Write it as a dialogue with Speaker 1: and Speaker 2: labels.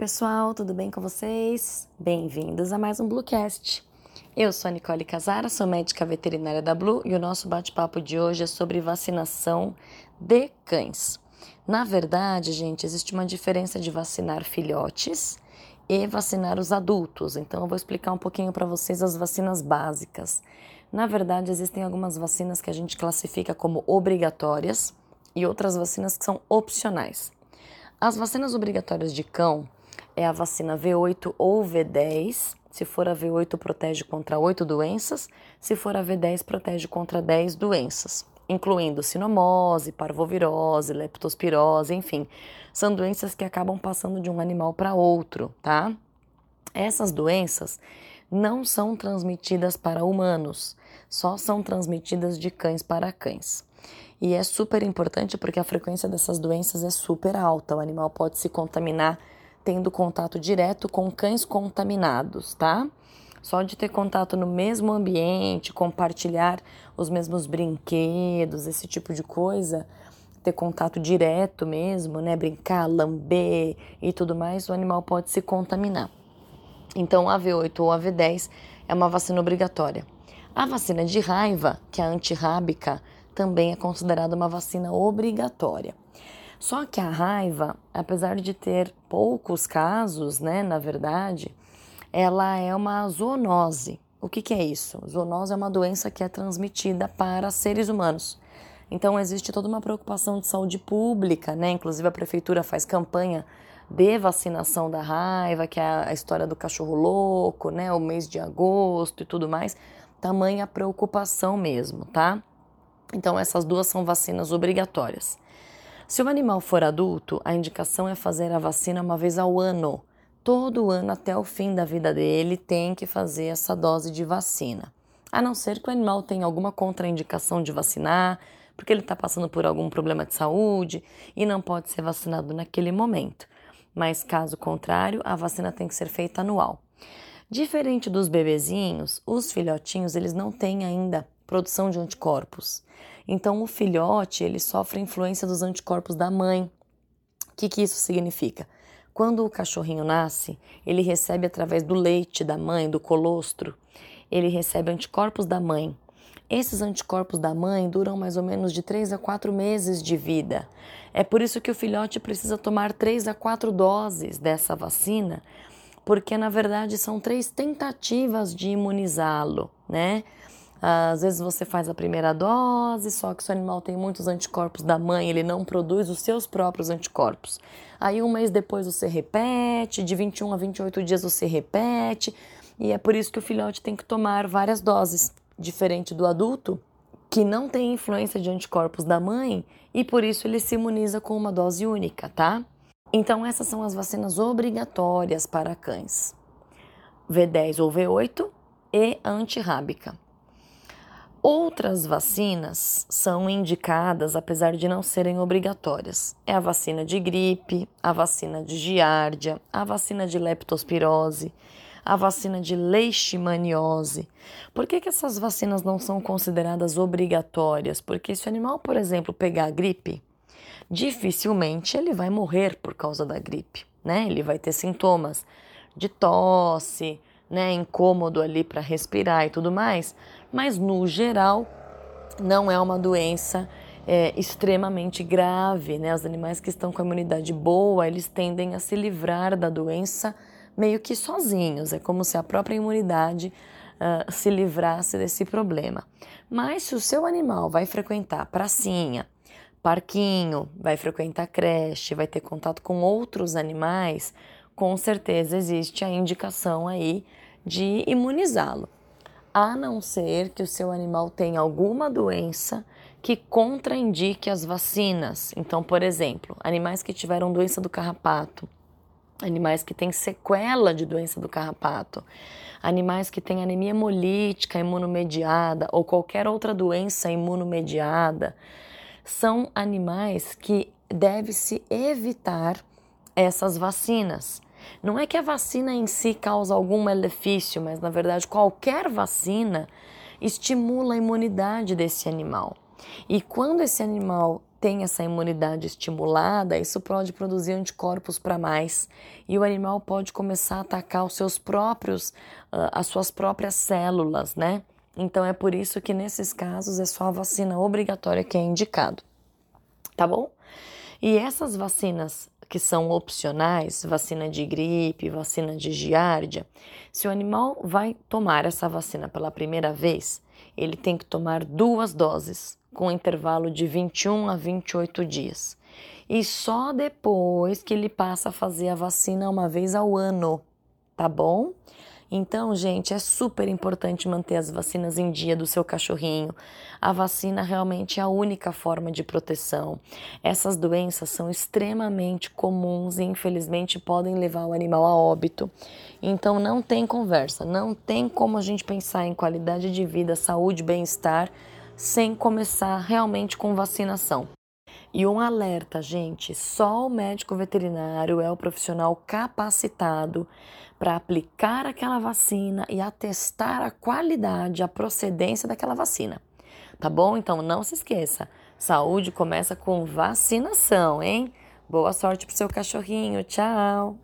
Speaker 1: Pessoal, tudo bem com vocês? Bem-vindos a mais um Bluecast. Eu sou a Nicole Casara, sou médica veterinária da Blue e o nosso bate-papo de hoje é sobre vacinação de cães. Na verdade, gente, existe uma diferença de vacinar filhotes e vacinar os adultos. Então, eu vou explicar um pouquinho para vocês as vacinas básicas. Na verdade, existem algumas vacinas que a gente classifica como obrigatórias e outras vacinas que são opcionais. As vacinas obrigatórias de cão é a vacina V8 ou V10. Se for a V8, protege contra 8 doenças. Se for a V10, protege contra 10 doenças, incluindo sinomose, parvovirose, leptospirose, enfim. São doenças que acabam passando de um animal para outro, tá? Essas doenças não são transmitidas para humanos, só são transmitidas de cães para cães. E é super importante porque a frequência dessas doenças é super alta. O animal pode se contaminar tendo contato direto com cães contaminados, tá? Só de ter contato no mesmo ambiente, compartilhar os mesmos brinquedos, esse tipo de coisa, ter contato direto mesmo, né? Brincar, lamber e tudo mais, o animal pode se contaminar. Então, a V8 ou a V10 é uma vacina obrigatória. A vacina de raiva, que é a antirrábica, também é considerada uma vacina obrigatória. Só que a raiva, apesar de ter poucos casos, né, na verdade, ela é uma zoonose. O que, que é isso? Zoonose é uma doença que é transmitida para seres humanos. Então existe toda uma preocupação de saúde pública, né? Inclusive a prefeitura faz campanha de vacinação da raiva, que é a história do cachorro louco, né? O mês de agosto e tudo mais. Tamanha preocupação mesmo, tá? Então, essas duas são vacinas obrigatórias. Se o animal for adulto, a indicação é fazer a vacina uma vez ao ano. Todo ano, até o fim da vida dele, tem que fazer essa dose de vacina. A não ser que o animal tenha alguma contraindicação de vacinar, porque ele está passando por algum problema de saúde e não pode ser vacinado naquele momento. Mas, caso contrário, a vacina tem que ser feita anual. Diferente dos bebezinhos, os filhotinhos eles não têm ainda produção de anticorpos. Então, o filhote ele sofre influência dos anticorpos da mãe. O que, que isso significa? Quando o cachorrinho nasce, ele recebe através do leite da mãe, do colostro, ele recebe anticorpos da mãe. Esses anticorpos da mãe duram mais ou menos de 3 a 4 meses de vida. É por isso que o filhote precisa tomar 3 a 4 doses dessa vacina, porque na verdade são três tentativas de imunizá-lo, né? Às vezes você faz a primeira dose, só que se o animal tem muitos anticorpos da mãe, ele não produz os seus próprios anticorpos. Aí um mês depois você repete, de 21 a 28 dias você repete, e é por isso que o filhote tem que tomar várias doses, diferente do adulto, que não tem influência de anticorpos da mãe e por isso ele se imuniza com uma dose única, tá? Então essas são as vacinas obrigatórias para cães. V10 ou V8 e antirrábica. Outras vacinas são indicadas, apesar de não serem obrigatórias. É a vacina de gripe, a vacina de giardia, a vacina de leptospirose, a vacina de leishmaniose. Por que, que essas vacinas não são consideradas obrigatórias? Porque se o animal, por exemplo, pegar a gripe, dificilmente ele vai morrer por causa da gripe, né? Ele vai ter sintomas de tosse, né, incômodo ali para respirar e tudo mais, mas no geral não é uma doença é, extremamente grave, né? Os animais que estão com a imunidade boa, eles tendem a se livrar da doença meio que sozinhos, é como se a própria imunidade uh, se livrasse desse problema. Mas se o seu animal vai frequentar pracinha, parquinho, vai frequentar creche, vai ter contato com outros animais, com certeza existe a indicação aí de imunizá-lo, a não ser que o seu animal tenha alguma doença que contraindique as vacinas. Então, por exemplo, animais que tiveram doença do carrapato, animais que têm sequela de doença do carrapato, animais que têm anemia hemolítica imunomediada ou qualquer outra doença imunomediada, são animais que deve-se evitar essas vacinas. Não é que a vacina em si causa algum malefício, mas na verdade qualquer vacina estimula a imunidade desse animal. E quando esse animal tem essa imunidade estimulada, isso pode produzir anticorpos para mais e o animal pode começar a atacar os seus próprios, uh, as suas próprias células, né? Então é por isso que nesses casos é só a vacina obrigatória que é indicado, tá bom? E essas vacinas que são opcionais, vacina de gripe, vacina de giardia, se o animal vai tomar essa vacina pela primeira vez, ele tem que tomar duas doses, com intervalo de 21 a 28 dias. E só depois que ele passa a fazer a vacina uma vez ao ano, tá bom? Então, gente, é super importante manter as vacinas em dia do seu cachorrinho. A vacina realmente é a única forma de proteção. Essas doenças são extremamente comuns e, infelizmente, podem levar o animal a óbito. Então, não tem conversa, não tem como a gente pensar em qualidade de vida, saúde, bem-estar sem começar realmente com vacinação. E um alerta, gente: só o médico veterinário é o profissional capacitado para aplicar aquela vacina e atestar a qualidade, a procedência daquela vacina. Tá bom? Então não se esqueça: saúde começa com vacinação, hein? Boa sorte pro seu cachorrinho. Tchau!